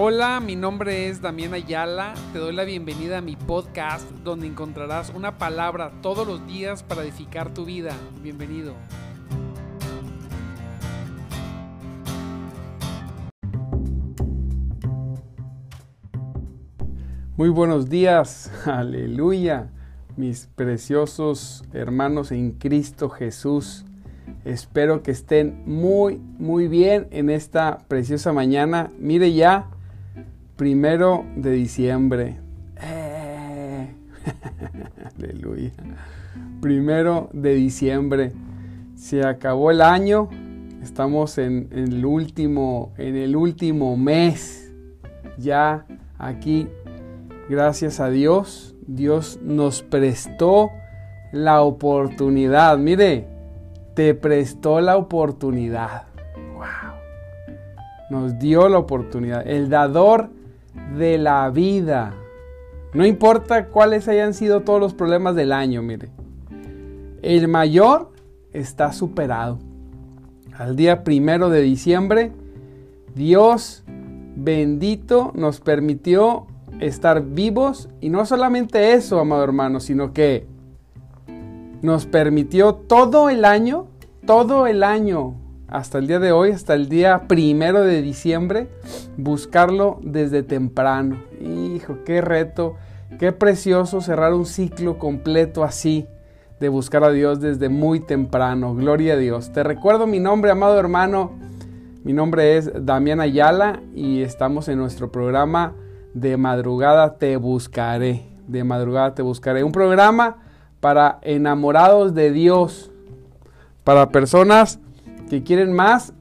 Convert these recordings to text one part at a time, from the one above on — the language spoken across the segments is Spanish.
Hola, mi nombre es Damián Ayala. Te doy la bienvenida a mi podcast donde encontrarás una palabra todos los días para edificar tu vida. Bienvenido. Muy buenos días, aleluya, mis preciosos hermanos en Cristo Jesús. Espero que estén muy, muy bien en esta preciosa mañana. Mire ya, primero de diciembre. Eh. Aleluya. Primero de diciembre. Se acabó el año. Estamos en, el último, en el último mes. Ya aquí, gracias a Dios, Dios nos prestó la oportunidad. Mire, te prestó la oportunidad. Wow. Nos dio la oportunidad. El dador de la vida. No importa cuáles hayan sido todos los problemas del año, mire. El mayor está superado. Al día primero de diciembre, Dios bendito nos permitió estar vivos y no solamente eso, amado hermano, sino que nos permitió todo el año, todo el año hasta el día de hoy, hasta el día primero de diciembre, buscarlo desde temprano. Hijo, qué reto, qué precioso cerrar un ciclo completo así, de buscar a Dios desde muy temprano. Gloria a Dios. Te recuerdo mi nombre, amado hermano. Mi nombre es Damián Ayala y estamos en nuestro programa de madrugada te buscaré. De madrugada te buscaré. Un programa para enamorados de Dios, para personas que quieren más,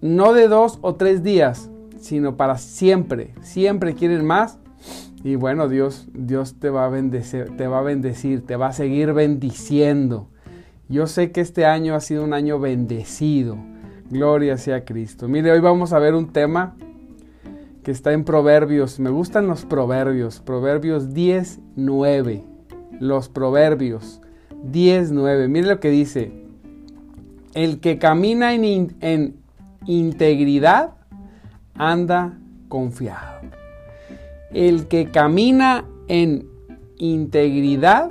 no de dos o tres días, sino para siempre. Siempre quieren más. Y bueno, Dios, Dios te va a bendecir, te va a bendecir, te va a seguir bendiciendo. Yo sé que este año ha sido un año bendecido. Gloria sea Cristo. Mire, hoy vamos a ver un tema que está en Proverbios. Me gustan los Proverbios. Proverbios 10, 9. Los Proverbios 10, 9. Mire lo que dice. El que camina en, integridad anda confiado. El que camina en integridad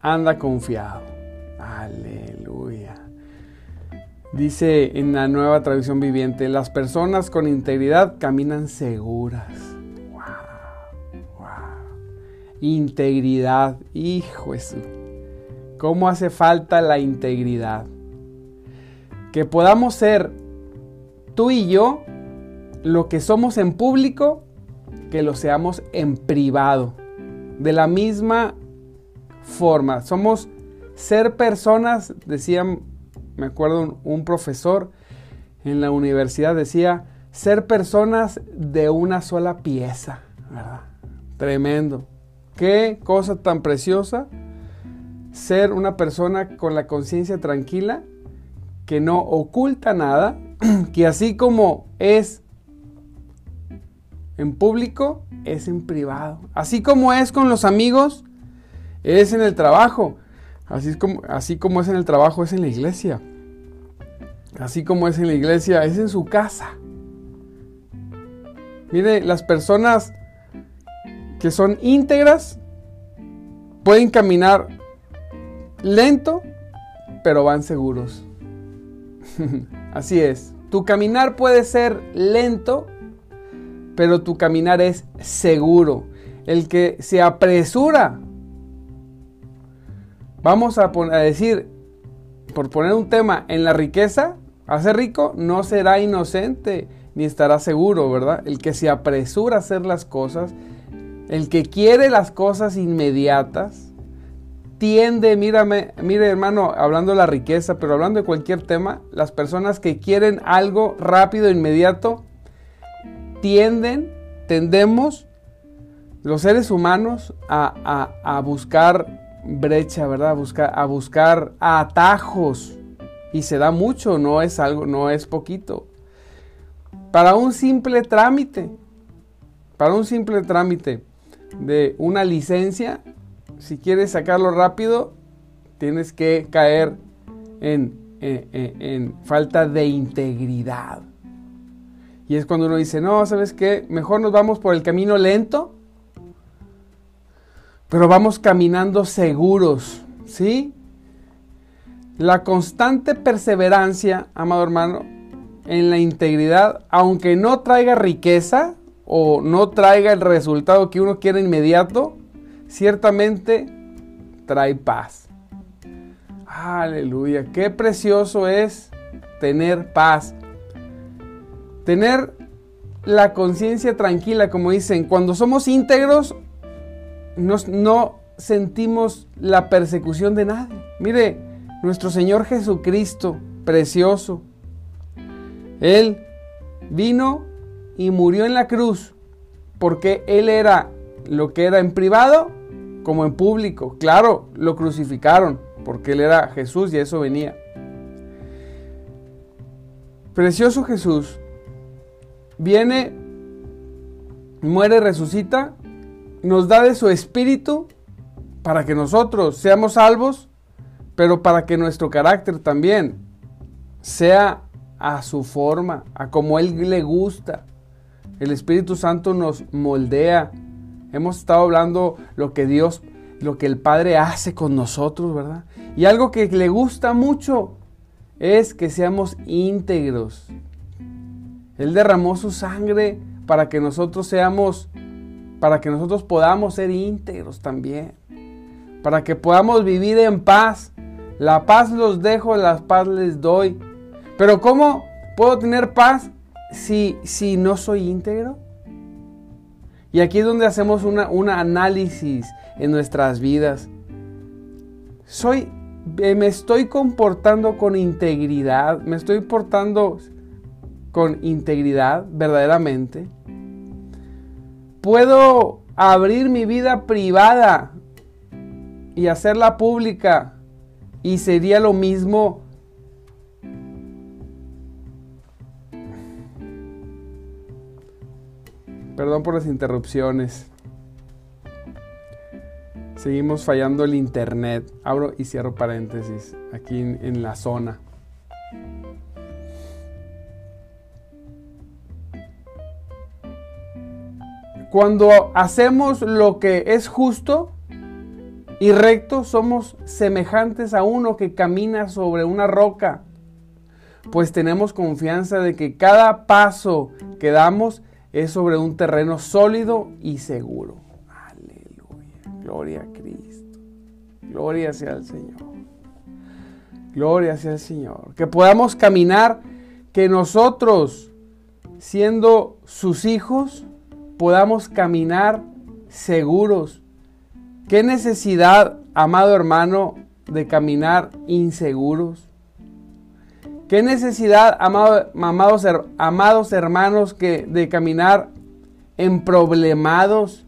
anda confiado. Aleluya. Dice en la nueva traducción viviente, las personas con integridad caminan seguras. Wow, wow. Integridad, hijo Jesús. ¿Cómo hace falta la integridad? Que podamos ser tú y yo lo que somos en público, que lo seamos en privado. De la misma forma, somos ser personas, decía, me acuerdo un, profesor en la universidad decía, ser personas de una sola pieza, ¿verdad? Tremendo. Qué cosa tan preciosa ser una persona con la conciencia tranquila, que no oculta nada, que así como es en público, es en privado. Así como es con los amigos, es en el trabajo. Así, es como, así como es en el trabajo, es en la iglesia. Así como es en la iglesia, es en su casa. Mire, las personas que son íntegras pueden caminar lento, pero van seguros. Así es. Tu caminar puede ser lento, pero tu caminar es seguro. El que se apresura, vamos a, decir, por poner un tema, en la riqueza, hace rico, no será inocente ni estará seguro, ¿verdad? El que se apresura a hacer las cosas, el que quiere las cosas inmediatas, tiende, mírame, mire hermano, hablando de la riqueza, pero hablando de cualquier tema, las personas que quieren algo rápido, inmediato, tienden, tendemos, los seres humanos, a, buscar brecha, ¿verdad? A buscar, a buscar atajos. Y se da mucho, no es algo, no es poquito. Para un simple trámite, para un simple trámite de una licencia, si quieres sacarlo rápido, tienes que caer en, falta de integridad. Y es cuando uno dice, no, ¿sabes qué? Mejor nos vamos por el camino lento, pero vamos caminando seguros, ¿sí? La constante perseverancia, amado hermano, en la integridad, aunque no traiga riqueza o no traiga el resultado que uno quiere inmediato, ciertamente trae paz. Aleluya, qué precioso es tener paz. Tener la conciencia tranquila, como dicen, cuando somos íntegros, no sentimos la persecución de nadie. Mire, nuestro Señor Jesucristo, precioso, Él vino y murió en la cruz porque Él era lo que era en privado como en público. Claro, lo crucificaron porque Él era Jesús y eso venía. Precioso Jesús viene, muere, resucita, nos da de su espíritu para que nosotros seamos salvos, pero para que nuestro carácter también sea a su forma, a como Él le gusta. El Espíritu Santo nos moldea. Hemos estado hablando lo que Dios, lo que el Padre hace con nosotros, ¿verdad? Y algo que le gusta mucho es que seamos íntegros, él derramó su sangre para que nosotros seamos, para que nosotros podamos ser íntegros también, para que podamos vivir en paz. La paz los dejo, la paz les doy. Pero ¿cómo puedo tener paz si, si no soy íntegro? Y aquí es donde hacemos un análisis en nuestras vidas. Soy, eh, me estoy comportando con integridad, me estoy portando con integridad verdaderamente. Puedo abrir mi vida privada y hacerla pública y sería lo mismo Perdón por las interrupciones. Seguimos fallando el internet. Abro y cierro paréntesis aquí en, la zona. Cuando hacemos lo que es justo y recto, somos semejantes a uno que camina sobre una roca, pues tenemos confianza de que cada paso que damos es sobre un terreno sólido y seguro. Aleluya. Gloria a Cristo. Gloria sea al Señor. Gloria sea al Señor. Que podamos caminar, que nosotros, siendo sus hijos, podamos caminar seguros. ¿Qué necesidad, amado hermano, de caminar inseguros? ¿Qué necesidad, amados, hermanos, que, de caminar en problemados,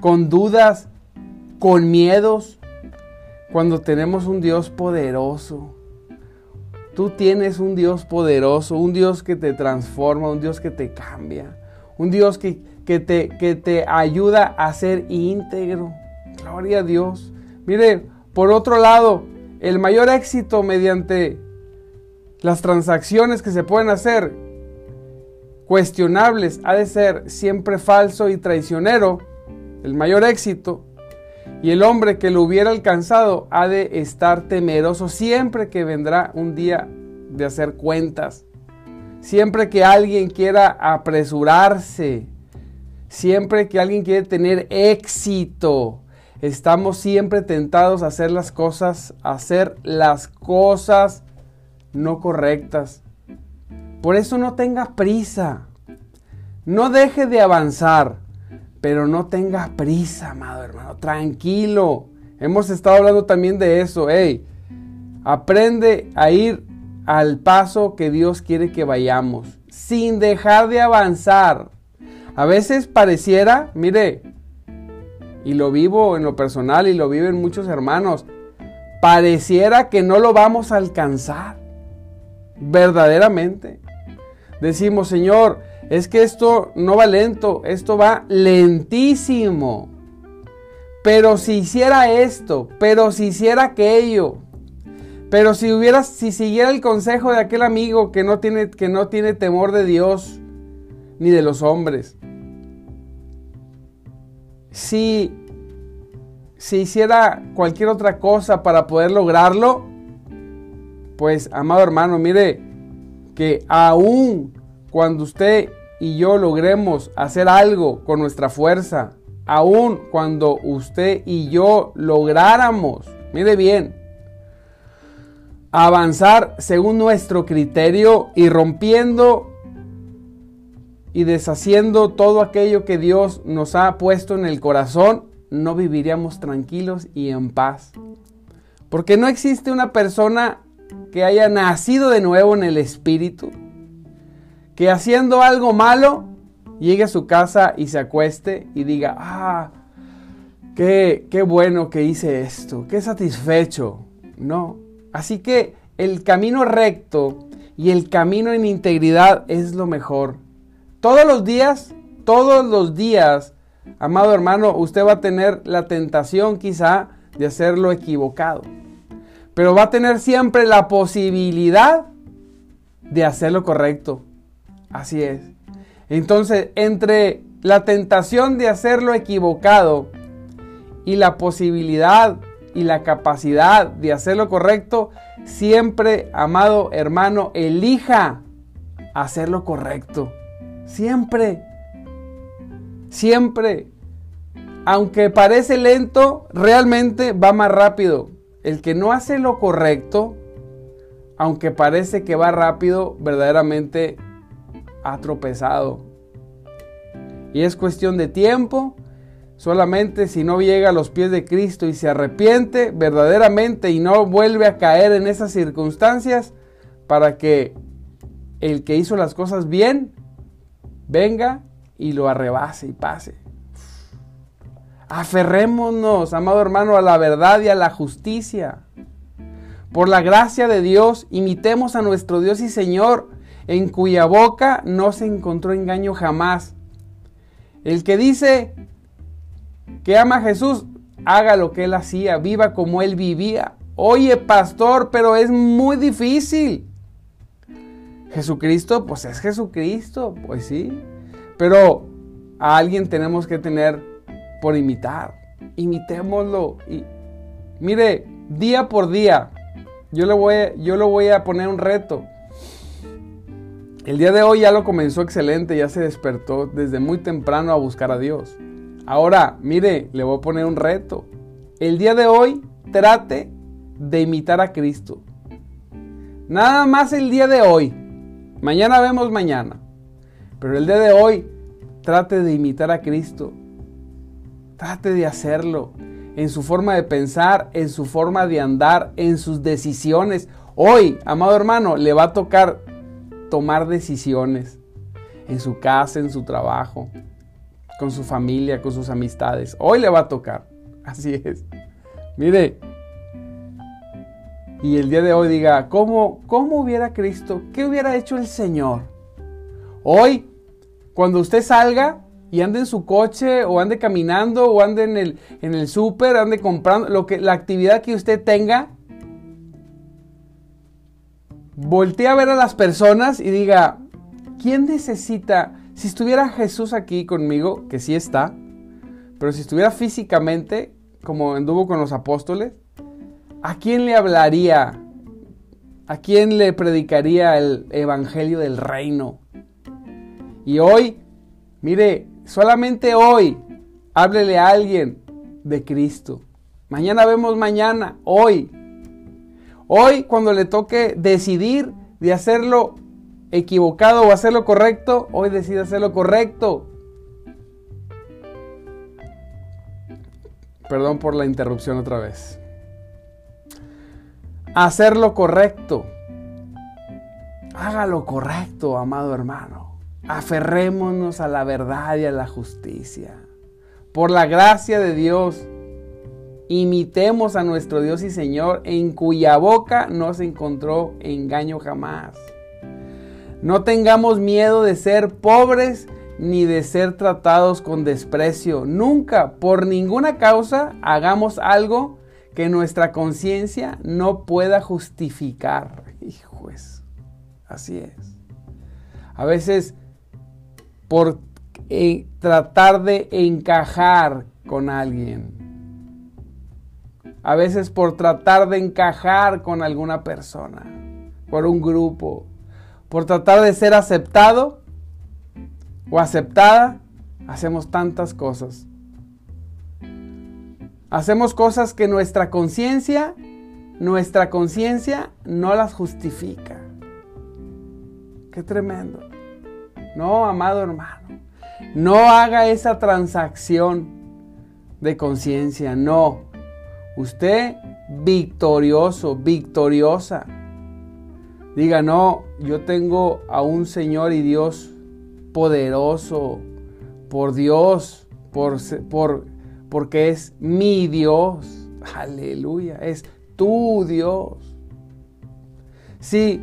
con dudas, con miedos, cuando tenemos un Dios poderoso? Tú tienes un Dios poderoso, un Dios que te transforma, un Dios que te cambia un Dios que te ayuda a ser íntegro. Gloria a Dios. Mire, por otro lado, el mayor éxito mediante las transacciones que se pueden hacer cuestionables ha de ser siempre falso y traicionero, el mayor éxito, y el hombre que lo hubiera alcanzado ha de estar temeroso siempre que vendrá un día de hacer cuentas. Siempre que alguien quiera apresurarse, siempre que alguien quiere tener éxito, estamos siempre tentados a hacer las cosas, a hacer las cosas no correctas. Por eso no tenga prisa. No deje de avanzar, pero no tenga prisa, amado hermano. Tranquilo. Hemos estado hablando también de eso. Hey, aprende a ir al paso que Dios quiere que vayamos, sin dejar de avanzar. A veces pareciera, mire, y lo vivo en lo personal y lo viven muchos hermanos, pareciera que no lo vamos a alcanzar. Verdaderamente. Decimos, Señor, es que esto no va lento, esto va lentísimo. Pero si hiciera esto, pero si hiciera aquello, Pero si hubieras, si siguiera el consejo de aquel amigo que no tiene, que no tiene temor de Dios ni de los hombres, si, si hiciera cualquier otra cosa para poder lograrlo, pues amado hermano, mire que aún cuando usted y yo logremos hacer algo con nuestra fuerza, aún cuando usted y yo lográramos, mire bien, avanzar según nuestro criterio y rompiendo y deshaciendo todo aquello que Dios nos ha puesto en el corazón, no viviríamos tranquilos y en paz. Porque no existe una persona que haya nacido de nuevo en el Espíritu, que haciendo algo malo llegue a su casa y se acueste y diga, ah, qué, qué bueno que hice esto, qué satisfecho. No. Así que el camino recto y el camino en integridad es lo mejor. Todos los días, todos los días, amado hermano, usted va a tener la tentación quizá de hacerlo equivocado. Pero va a tener siempre la posibilidad de hacerlo correcto. Así es. Entonces, entre la tentación de hacerlo equivocado y la posibilidad y la capacidad de hacerlo correcto, siempre, amado hermano, elija hacerlo correcto. Siempre. Siempre. Aunque parece lento, realmente va más rápido. El que no hace lo correcto, aunque parece que va rápido, verdaderamente ha tropezado. Y es cuestión de tiempo. Solamente si no llega a los pies de Cristo y se arrepiente verdaderamente y no vuelve a caer en esas circunstancias para que el que hizo las cosas bien venga y lo arrebase y pase. Aferrémonos, amado hermano, a la verdad y a la justicia. Por la gracia de Dios, imitemos a nuestro Dios y Señor en cuya boca no se encontró engaño jamás. El que dice que ama a Jesús, haga lo que él hacía, viva como él vivía. Oye, pastor, pero es muy difícil. Jesucristo, pues es Jesucristo, pues sí. Pero a alguien tenemos que tener por imitar. Imitémoslo. Y, mire, día por día, yo le voy, yo le voy a poner un reto. El día de hoy ya lo comenzó excelente, ya se despertó desde muy temprano a buscar a Dios. Ahora, mire, le voy a poner un reto. El día de hoy trate de imitar a Cristo. Nada más el día de hoy. Mañana vemos mañana. Pero el día de hoy trate de imitar a Cristo. Trate de hacerlo en su forma de pensar, en su forma de andar, en sus decisiones. Hoy, amado hermano, le va a tocar tomar decisiones en su casa, en su trabajo, con su familia, con sus amistades. Hoy le va a tocar. Así es. Mire, y el día de hoy diga, ¿cómo, ¿cómo hubiera Cristo? ¿Qué hubiera hecho el Señor? Hoy, cuando usted salga y ande en su coche o ande caminando o ande en el, en el súper, ande comprando, lo que, la actividad que usted tenga, voltee a ver a las personas y diga, ¿quién necesita? Si estuviera Jesús aquí conmigo, que sí está, pero si estuviera físicamente, como anduvo con los apóstoles, ¿a quién le hablaría? ¿A quién le predicaría el evangelio del reino? Y hoy, mire, solamente hoy, háblele a alguien de Cristo. Mañana vemos mañana, hoy, Hoy, cuando le toque decidir de hacerlo equivocado o hacerlo correcto, hoy decide hacerlo correcto. Perdón por la interrupción otra vez. Hacerlo correcto. Hágalo correcto, amado hermano. Aferrémonos a la verdad y a la justicia. Por la gracia de Dios Imitemos a nuestro Dios y Señor, en cuya boca no se encontró engaño jamás. No tengamos miedo de ser pobres ni de ser tratados con desprecio. Nunca, por ninguna causa, hagamos algo que nuestra conciencia no pueda justificar. Hijo, así es. A veces por eh, tratar de encajar con alguien. A veces por tratar de encajar con alguna persona, por un grupo, por tratar de ser aceptado o aceptada, hacemos tantas cosas. Hacemos cosas que nuestra conciencia, nuestra conciencia no las justifica. Qué tremendo. No, amado hermano, no haga esa transacción de conciencia, no. Usted victorioso, victoriosa. Diga, no, yo tengo a un Señor y Dios poderoso, por Dios, por, por, porque es mi Dios. Aleluya, es tu Dios. Si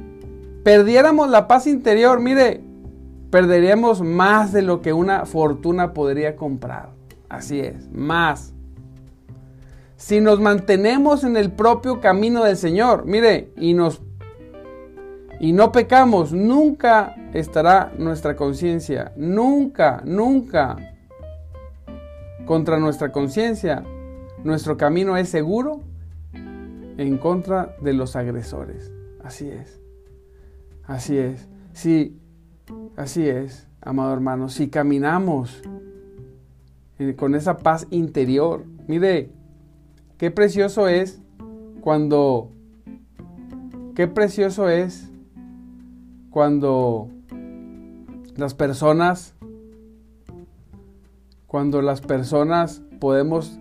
perdiéramos la paz interior, mire, perderíamos más de lo que una fortuna podría comprar. Así es, más. Si nos mantenemos en el propio camino del Señor, mire, y nos y no pecamos, nunca estará nuestra conciencia, nunca, nunca contra nuestra conciencia. Nuestro camino es seguro en contra de los agresores. Así es. Así es. Sí, así es, amado hermano. Si caminamos con esa paz interior, mire, qué precioso es cuando, qué precioso es cuando las personas, cuando las personas podemos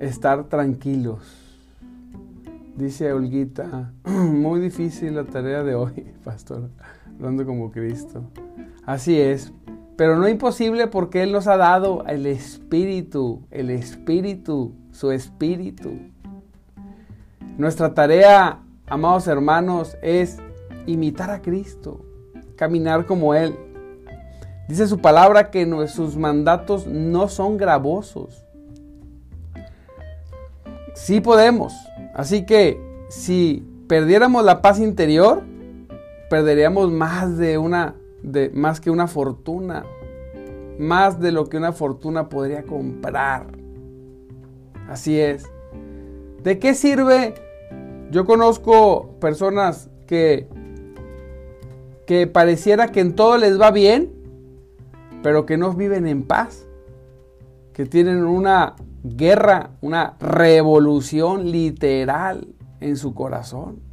estar tranquilos. Dice Olguita, muy difícil la tarea de hoy, pastor, hablando como Cristo. Así es, pero no imposible porque Él nos ha dado el Espíritu, el Espíritu, su Espíritu. Nuestra tarea, amados hermanos, es imitar a Cristo caminar como Él. Dice su palabra que sus mandatos no son gravosos. Sí podemos. Así que si perdiéramos la paz interior, perderíamos más de una de más que una fortuna, más de lo que una fortuna podría comprar. Así es. ¿De qué sirve? Yo conozco personas que que pareciera que en todo les va bien, pero que no viven en paz, que tienen una guerra, una revolución literal en su corazón.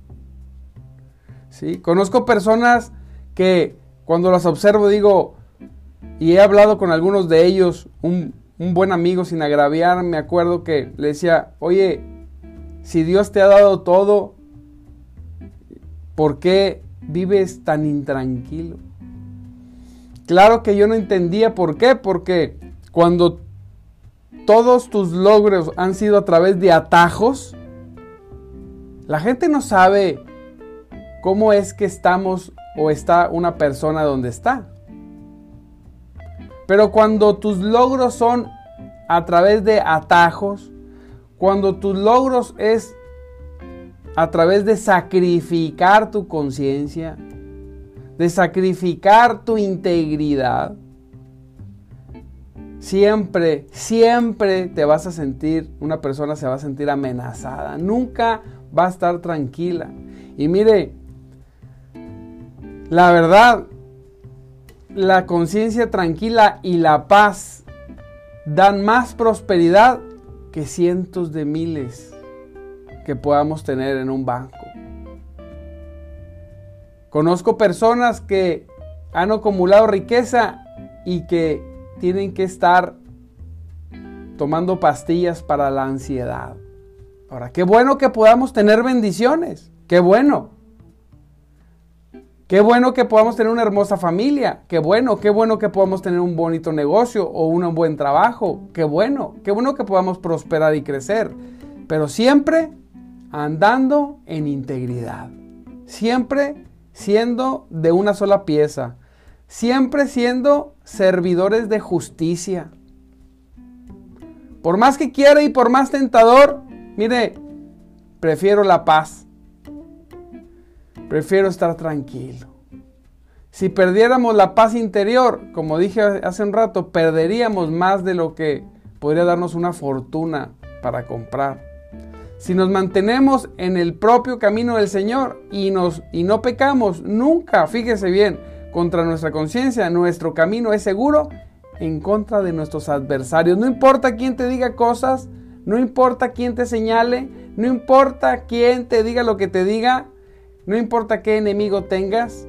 Conozco personas que cuando las observo digo, y he hablado con algunos de ellos, un, un buen amigo sin agraviar, me acuerdo que le decía, oye, si Dios te ha dado todo, ¿por qué vives tan intranquilo? Claro que yo no entendía por qué, porque cuando todos tus logros han sido a través de atajos, la gente no sabe cómo es que estamos o está una persona donde está. Pero cuando tus logros son a través de atajos, cuando tus logros es a través de sacrificar tu conciencia, de sacrificar tu integridad, siempre, siempre te vas a sentir, una persona se va a sentir amenazada, nunca va a estar tranquila. Y mire, la verdad, la conciencia tranquila y la paz dan más prosperidad que cientos de miles que podamos tener en un banco. Conozco personas que han acumulado riqueza y que tienen que estar tomando pastillas para la ansiedad. Ahora, qué bueno que podamos tener bendiciones, qué bueno. Qué bueno que podamos tener una hermosa familia, qué bueno, qué bueno que podamos tener un bonito negocio o un buen trabajo, qué bueno, qué bueno que podamos prosperar y crecer, pero siempre andando en integridad, siempre siendo de una sola pieza, siempre siendo servidores de justicia. Por más que quiera y por más tentador, mire, prefiero la paz. Prefiero estar tranquilo. Si perdiéramos la paz interior, como dije hace un rato, perderíamos más de lo que podría darnos una fortuna para comprar. Si nos mantenemos en el propio camino del Señor y, nos, y no pecamos nunca, fíjese bien, contra nuestra conciencia, nuestro camino es seguro en contra de nuestros adversarios. No importa quién te diga cosas, no importa quién te señale, no importa quién te diga lo que te diga, no importa qué enemigo tengas,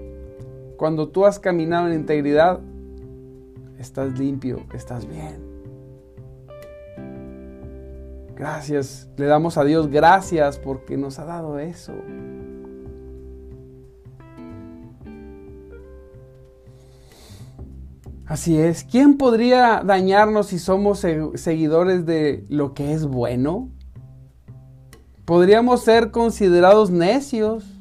cuando tú has caminado en integridad, estás limpio, estás bien. Gracias, le damos a Dios gracias porque nos ha dado eso. Así es. ¿Quién podría dañarnos si somos seguidores de lo que es bueno? Podríamos ser considerados necios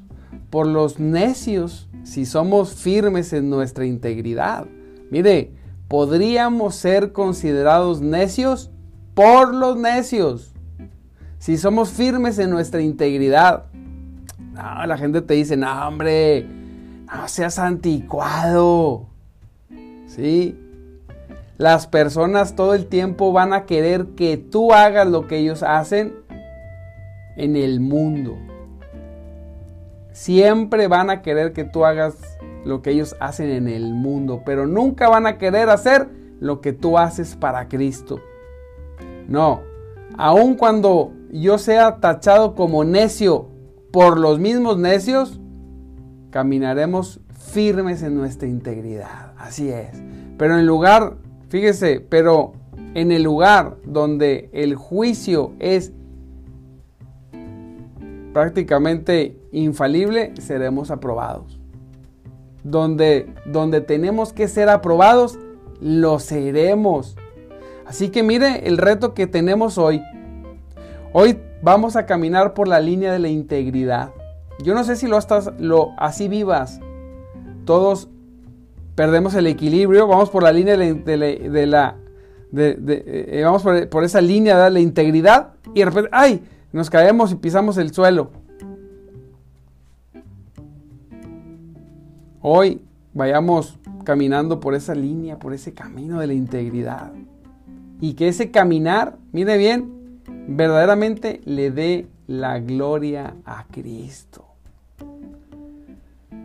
por los necios si somos firmes en nuestra integridad. Mire, podríamos ser considerados necios por los necios si somos firmes en nuestra integridad. No, la gente te dice, no, hombre, no seas anticuado. ¿Sí? Las personas todo el tiempo van a querer que tú hagas lo que ellos hacen en el mundo. Siempre van a querer que tú hagas lo que ellos hacen en el mundo, pero nunca van a querer hacer lo que tú haces para Cristo. No, aun cuando yo sea tachado como necio por los mismos necios, caminaremos firmes en nuestra integridad. Así es. Pero en lugar, fíjese, pero en el lugar donde el juicio es prácticamente infalible, seremos aprobados. Donde, donde tenemos que ser aprobados, lo seremos. Así que mire el reto que tenemos hoy. Hoy vamos a caminar por la línea de la integridad. Yo no sé si lo estás, lo así vivas. Todos perdemos el equilibrio, vamos por la línea de la, eh, vamos por, esa línea de la integridad y de repente, ¡ay! Nos caemos y pisamos el suelo. Hoy vayamos caminando por esa línea, por ese camino de la integridad. Y que ese caminar, mire bien, verdaderamente le dé la gloria a Cristo.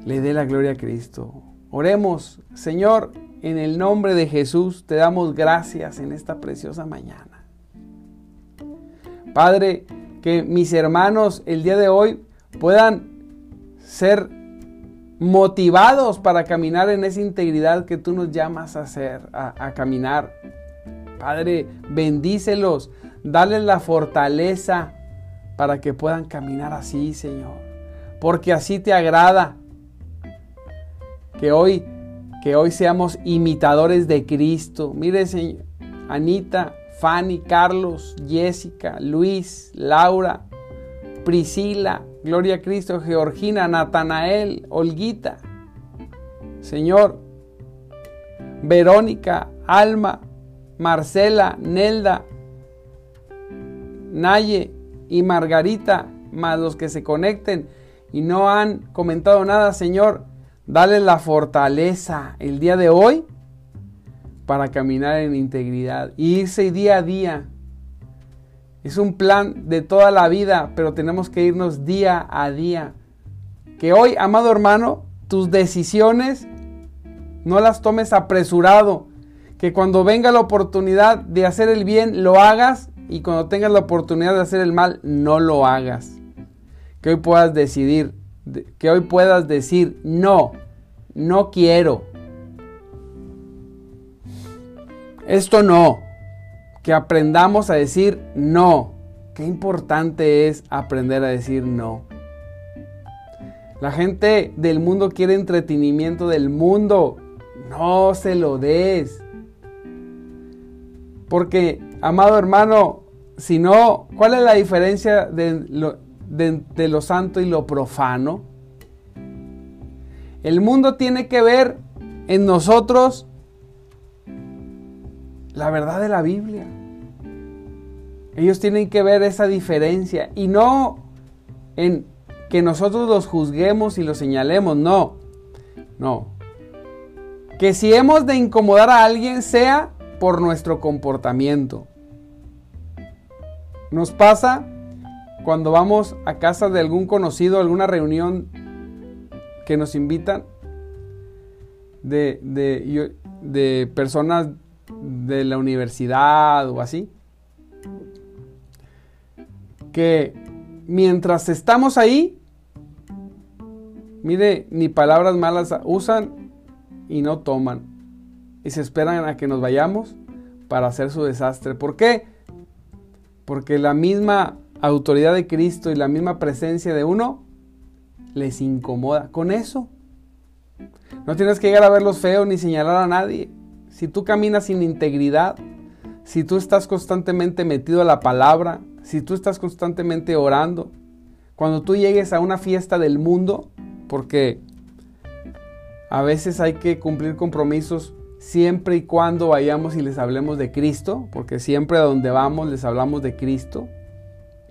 Le dé la gloria a Cristo. Oremos, Señor, en el nombre de Jesús te damos gracias en esta preciosa mañana. Padre, que mis hermanos el día de hoy puedan ser motivados para caminar en esa integridad que tú nos llamas a hacer, a, caminar. Padre, bendícelos, dale la fortaleza para que puedan caminar así, Señor. Porque así te agrada que hoy, que hoy seamos imitadores de Cristo. Mire, señor, Anita, Fanny, Carlos, Jessica, Luis, Laura, Priscila, Gloria a Cristo, Georgina, Natanael, Olguita. Señor, Verónica, Alma, Marcela, Nelda, Naye y Margarita, más los que se conecten y no han comentado nada, Señor, Dale la fortaleza el día de hoy para caminar en integridad y irse día a día. Es un plan de toda la vida, pero tenemos que irnos día a día. Que hoy, amado hermano, tus decisiones no las tomes apresurado. Que cuando venga la oportunidad de hacer el bien, lo hagas y cuando tengas la oportunidad de hacer el mal, no lo hagas. Que hoy puedas decidir, que hoy puedas decir no, no quiero. Esto no. Que aprendamos a decir no. Qué importante es aprender a decir no. La gente del mundo quiere entretenimiento del mundo. No se lo des. Porque, amado hermano, si no, ¿cuál es la diferencia de lo, de lo santo y lo profano? El mundo tiene que ver en nosotros la verdad de la Biblia. Ellos tienen que ver esa diferencia y no en que nosotros los juzguemos y los señalemos, no, no. Que si hemos de incomodar a alguien sea por nuestro comportamiento. Nos pasa cuando vamos a casa de algún conocido, alguna reunión que nos invitan de, de, de personas de la universidad o así, que mientras estamos ahí, mire, ni palabras malas usan y no toman. Y se esperan a que nos vayamos para hacer su desastre. ¿Por qué? Porque la misma autoridad de Cristo y la misma presencia de uno les incomoda. Con eso. No tienes que llegar a verlos feos ni señalar a nadie. Si tú caminas sin integridad, si tú estás constantemente metido a la palabra, si tú estás constantemente orando, cuando tú llegues a una fiesta del mundo, porque a veces hay que cumplir compromisos siempre y cuando vayamos y les hablemos de Cristo, porque siempre a donde vamos les hablamos de Cristo,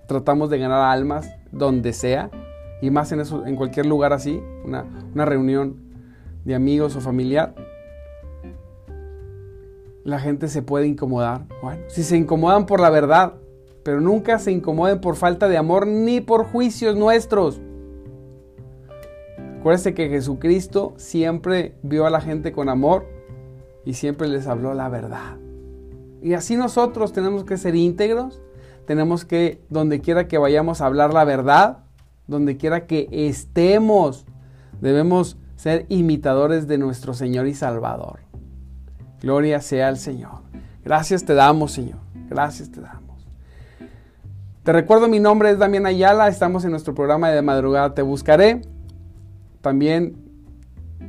tratamos de ganar almas donde sea, y más en, eso, en cualquier lugar así, una, una reunión de amigos o familiar, la gente se puede incomodar. Bueno, si se incomodan por la verdad, pero nunca se incomoden por falta de amor ni por juicios nuestros. Acuérdense que Jesucristo siempre vio a la gente con amor y siempre les habló la verdad. Y así nosotros tenemos que ser íntegros, tenemos que, donde quiera que vayamos a hablar la verdad, donde quiera que estemos, debemos ser imitadores de nuestro Señor y Salvador. Gloria sea al Señor. Gracias te damos, Señor. Gracias te damos. Te recuerdo, mi nombre es Damián Ayala, estamos en nuestro programa de madrugada Te Buscaré. También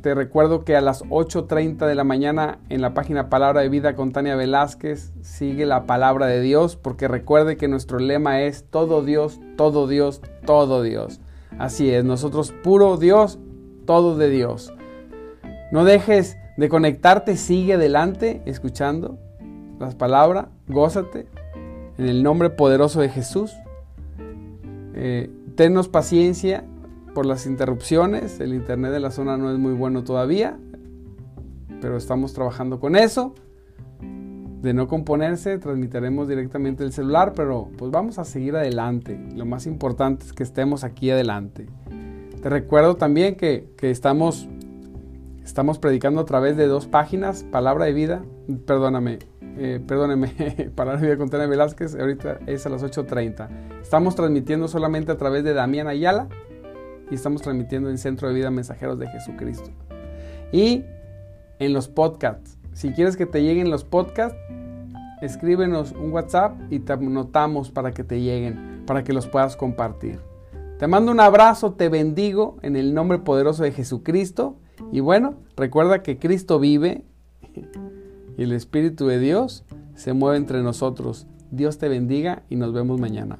te recuerdo que a las 8.30 de la mañana en la página Palabra de Vida con Tania Velázquez sigue la palabra de Dios, porque recuerde que nuestro lema es todo Dios, todo Dios, todo Dios. Así es, nosotros puro Dios, todo de Dios. No dejes de conectarte, sigue adelante escuchando las palabras, gózate, en el nombre poderoso de Jesús. Eh, tennos paciencia por las interrupciones. El internet de la zona no es muy bueno todavía, pero estamos trabajando con eso. De no componerse, transmitiremos directamente el celular, pero pues vamos a seguir adelante. Lo más importante es que estemos aquí adelante. Te recuerdo también que, que estamos, estamos predicando a través de dos páginas, Palabra de Vida, perdóname, eh, perdóneme, para la vida con Tania Velázquez, ahorita es a las 8.30. Estamos transmitiendo solamente a través de Damián Ayala y estamos transmitiendo en Centro de Vida Mensajeros de Jesucristo. Y en los podcasts, si quieres que te lleguen los podcasts, escríbenos un WhatsApp y te anotamos para que te lleguen, para que los puedas compartir. Te mando un abrazo, te bendigo en el nombre poderoso de Jesucristo. Y bueno, recuerda que Cristo vive y el Espíritu de Dios se mueve entre nosotros. Dios te bendiga y nos vemos mañana.